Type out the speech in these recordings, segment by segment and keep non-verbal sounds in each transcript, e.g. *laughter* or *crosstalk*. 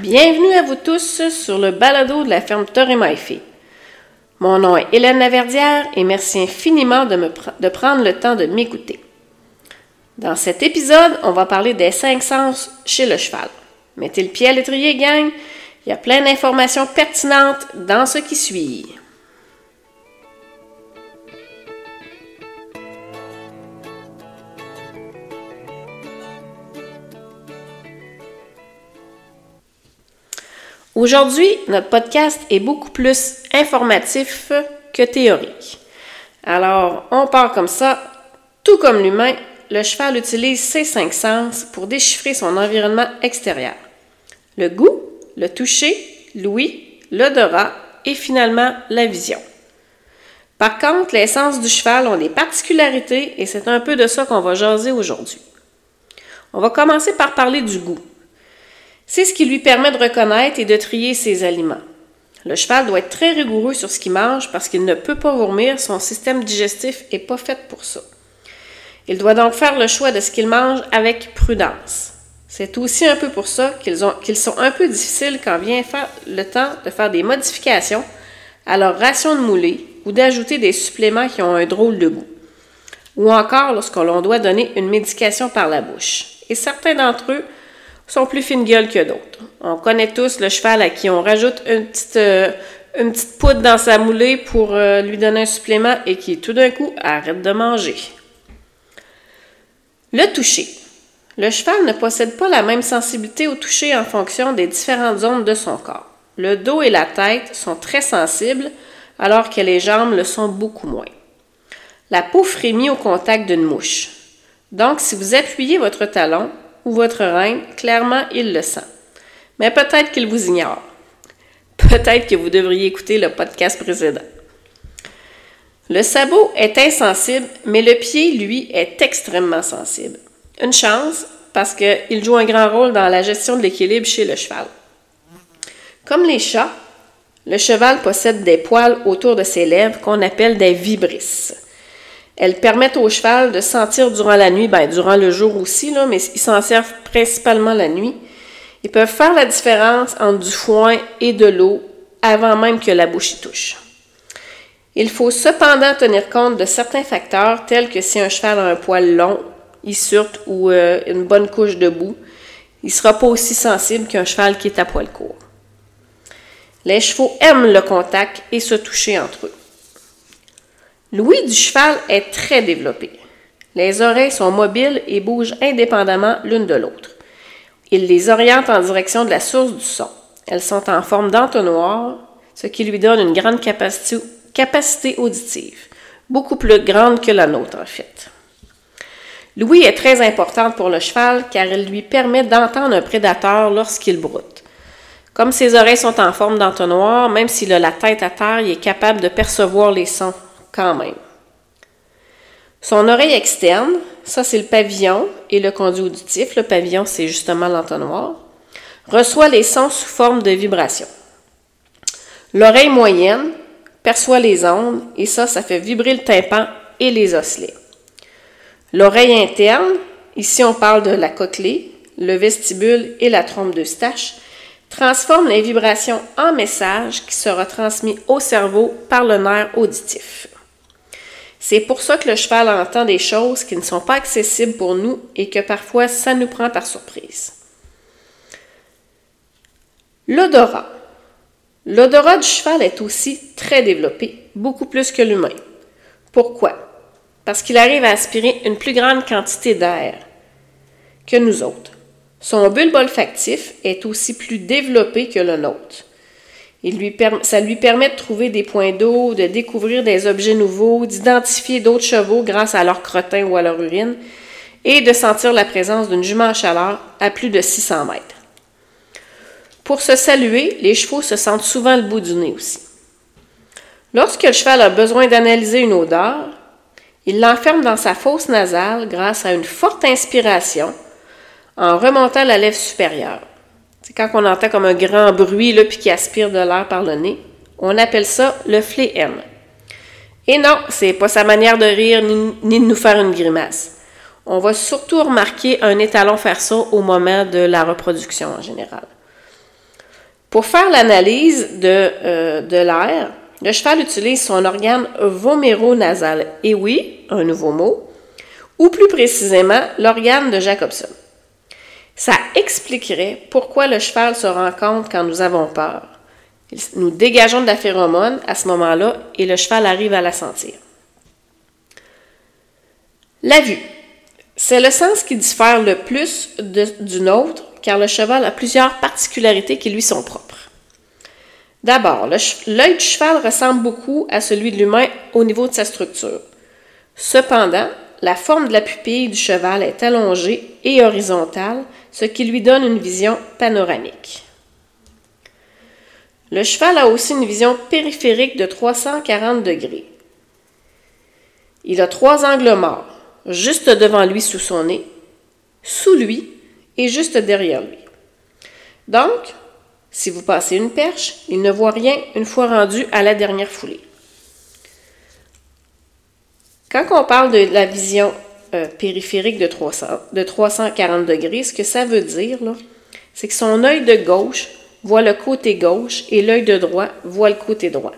Bienvenue à vous tous sur le balado de la ferme Torremaifi. Mon nom est Hélène Laverdière et merci infiniment de, de prendre le temps de m'écouter. Dans cet épisode, on va parler des cinq sens chez le cheval. Mettez le pied à l'étrier, gang. Il y a plein d'informations pertinentes dans ce qui suit. Aujourd'hui, notre podcast est beaucoup plus informatif que théorique. Alors, on part comme ça. Tout comme l'humain, le cheval utilise ses cinq sens pour déchiffrer son environnement extérieur. Le goût, le toucher, l'ouïe, l'odorat et finalement la vision. Par contre, les sens du cheval ont des particularités et c'est un peu de ça qu'on va jaser aujourd'hui. On va commencer par parler du goût. C'est ce qui lui permet de reconnaître et de trier ses aliments. Le cheval doit être très rigoureux sur ce qu'il mange parce qu'il ne peut pas vomir, son système digestif n'est pas fait pour ça. Il doit donc faire le choix de ce qu'il mange avec prudence. C'est aussi un peu pour ça qu'ils sont un peu difficiles quand vient le temps de faire des modifications à leur ration de moulée ou d'ajouter des suppléments qui ont un drôle de goût. Ou encore lorsque l'on doit donner une médication par la bouche. Et certains d'entre eux sont plus fines gueules que d'autres. On connaît tous le cheval à qui on rajoute une petite, euh, poudre dans sa moulée pour euh, lui donner un supplément et qui tout d'un coup arrête de manger. Le toucher. Le cheval ne possède pas la même sensibilité au toucher en fonction des différentes zones de son corps. Le dos et la tête sont très sensibles alors que les jambes le sont beaucoup moins. La peau frémit au contact d'une mouche. Donc, si vous appuyez votre talon, ou votre reine, clairement, il le sent. Mais peut-être qu'il vous ignore. Peut-être que vous devriez écouter le podcast précédent. Le sabot est insensible, mais le pied, lui, est extrêmement sensible. Une chance, parce qu'il joue un grand rôle dans la gestion de l'équilibre chez le cheval. Comme les chats, le cheval possède des poils autour de ses lèvres qu'on appelle des vibrisses. Elles permettent au cheval de sentir durant la nuit, ben, durant le jour aussi, là, mais ils s'en servent principalement la nuit. Ils peuvent faire la différence entre du foin et de l'eau avant même que la bouche y touche. Il faut cependant tenir compte de certains facteurs tels que si un cheval a un poil long, il surte ou euh, une bonne couche de boue, il ne sera pas aussi sensible qu'un cheval qui est à poil court. Les chevaux aiment le contact et se toucher entre eux. L'ouïe du cheval est très développé. Les oreilles sont mobiles et bougent indépendamment l'une de l'autre. Il les oriente en direction de la source du son. Elles sont en forme d'entonnoir, ce qui lui donne une grande capacité, capacité auditive, beaucoup plus grande que la nôtre en fait. L'ouïe est très importante pour le cheval car elle lui permet d'entendre un prédateur lorsqu'il broute. Comme ses oreilles sont en forme d'entonnoir, même s'il a la tête à terre, il est capable de percevoir les sons quand même. Son oreille externe, ça c'est le pavillon et le conduit auditif, le pavillon c'est justement l'entonnoir, reçoit les sons sous forme de vibration. L'oreille moyenne perçoit les ondes et ça, ça fait vibrer le tympan et les osselets. L'oreille interne, ici on parle de la cochlée, le vestibule et la trompe d'Eustache, transforme les vibrations en messages qui sera transmis au cerveau par le nerf auditif. C'est pour ça que le cheval entend des choses qui ne sont pas accessibles pour nous et que parfois ça nous prend par surprise. L'odorat. L'odorat du cheval est aussi très développé, beaucoup plus que l'humain. Pourquoi? Parce qu'il arrive à aspirer une plus grande quantité d'air que nous autres. Son bulbe olfactif est aussi plus développé que le nôtre ça lui permet de trouver des points d'eau, de découvrir des objets nouveaux, d'identifier d'autres chevaux grâce à leur crottin ou à leur urine, et de sentir la présence d'une jument en chaleur à plus de 600 mètres. Pour se saluer, les chevaux se sentent souvent le bout du nez aussi. Lorsque le cheval a besoin d'analyser une odeur, il l'enferme dans sa fosse nasale grâce à une forte inspiration en remontant la lèvre supérieure. C'est quand on entend comme un grand bruit, là, puis qui aspire de l'air par le nez. On appelle ça le phléème. Et non, c'est pas sa manière de rire ni, de nous faire une grimace. On va surtout remarquer un étalon faire ça au moment de la reproduction en général. Pour faire l'analyse de, euh, de l'air, le cheval utilise son organe voméro-nasal. Et oui, un nouveau mot, ou plus précisément l'organe de Jacobson. Ça expliquerait pourquoi le cheval se rend compte quand nous avons peur. Nous dégageons de la phéromone à ce moment-là et le cheval arrive à la sentir. La vue. C'est le sens qui diffère le plus du nôtre car le cheval a plusieurs particularités qui lui sont propres. D'abord, l'œil du cheval ressemble beaucoup à celui de l'humain au niveau de sa structure. Cependant, la forme de la pupille du cheval est allongée et horizontale, ce qui lui donne une vision panoramique. Le cheval a aussi une vision périphérique de 340 degrés. Il a trois angles morts, juste devant lui sous son nez, sous lui et juste derrière lui. Donc, si vous passez une perche, il ne voit rien une fois rendu à la dernière foulée. Quand on parle de la vision euh, périphérique de, 300, de 340 degrés, ce que ça veut dire, c'est que son œil de gauche voit le côté gauche et l'œil de droite voit le côté droit.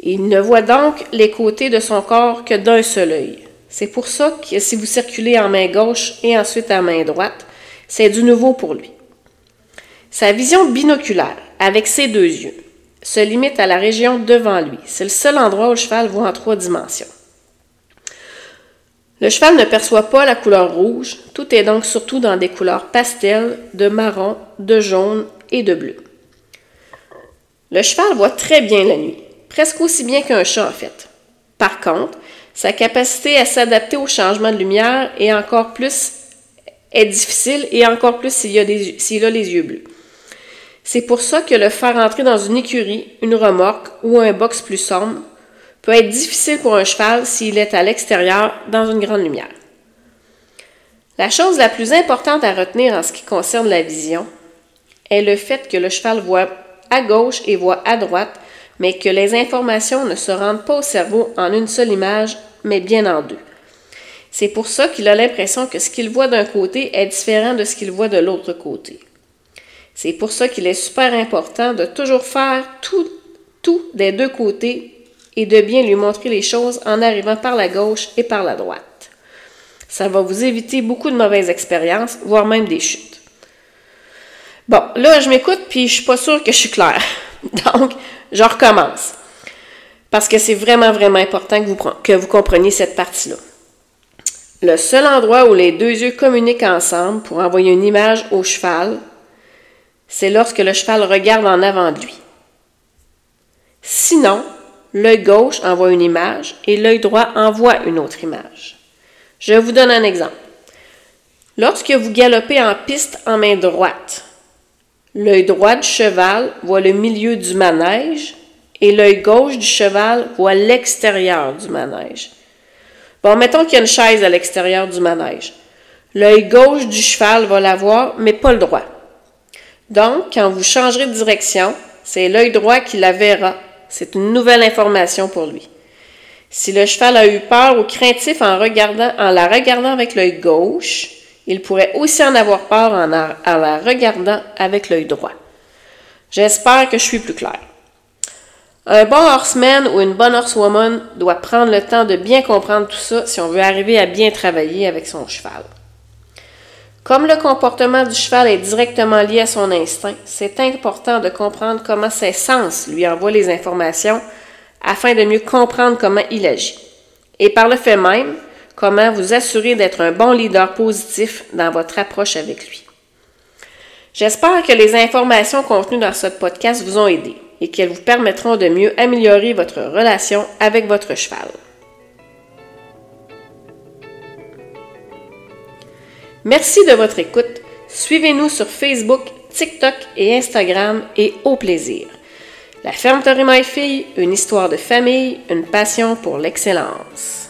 Il ne voit donc les côtés de son corps que d'un seul œil. C'est pour ça que si vous circulez en main gauche et ensuite en main droite, c'est du nouveau pour lui. Sa vision binoculaire, avec ses deux yeux, se limite à la région devant lui. C'est le seul endroit où le cheval voit en trois dimensions. Le cheval ne perçoit pas la couleur rouge, tout est donc surtout dans des couleurs pastel, de marron, de jaune et de bleu. Le cheval voit très bien la nuit, presque aussi bien qu'un chat en fait. Par contre, sa capacité à s'adapter au changement de lumière est encore plus est difficile et encore plus s'il a, a les yeux bleus. C'est pour ça que le faire entrer dans une écurie, une remorque ou un box plus sombre peut être difficile pour un cheval s'il est à l'extérieur dans une grande lumière. La chose la plus importante à retenir en ce qui concerne la vision est le fait que le cheval voit à gauche et voit à droite, mais que les informations ne se rendent pas au cerveau en une seule image, mais bien en deux. C'est pour ça qu'il a l'impression que ce qu'il voit d'un côté est différent de ce qu'il voit de l'autre côté. C'est pour ça qu'il est super important de toujours faire tout, tout des deux côtés et de bien lui montrer les choses en arrivant par la gauche et par la droite. Ça va vous éviter beaucoup de mauvaises expériences, voire même des chutes. Bon, là, je m'écoute, puis je suis pas sûre que je suis claire. *laughs* Donc, je recommence. Parce que c'est vraiment, vraiment important que vous, que vous compreniez cette partie-là. Le seul endroit où les deux yeux communiquent ensemble pour envoyer une image au cheval, c'est lorsque le cheval regarde en avant de lui. Sinon, l'œil gauche envoie une image et l'œil droit envoie une autre image. Je vous donne un exemple. Lorsque vous galopez en piste en main droite, l'œil droit du cheval voit le milieu du manège et l'œil gauche du cheval voit l'extérieur du manège. Bon, mettons qu'il y a une chaise à l'extérieur du manège. L'œil gauche du cheval va la voir, mais pas le droit. Donc, quand vous changerez de direction, c'est l'œil droit qui la verra c'est une nouvelle information pour lui. Si le cheval a eu peur ou craintif en, en la regardant avec l'œil gauche, il pourrait aussi en avoir peur en, en la regardant avec l'œil droit. J'espère que je suis plus clair. Un bon horseman ou une bonne horsewoman doit prendre le temps de bien comprendre tout ça si on veut arriver à bien travailler avec son cheval. Comme le comportement du cheval est directement lié à son instinct, c'est important de comprendre comment ses sens lui envoient les informations afin de mieux comprendre comment il agit. Et par le fait même, comment vous assurer d'être un bon leader positif dans votre approche avec lui. J'espère que les informations contenues dans ce podcast vous ont aidé et qu'elles vous permettront de mieux améliorer votre relation avec votre cheval. Merci de votre écoute. Suivez-nous sur Facebook, TikTok et Instagram et au plaisir. La ferme My Fille, une histoire de famille, une passion pour l'excellence.